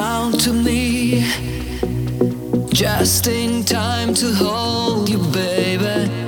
around to me, just in time to hold you, baby.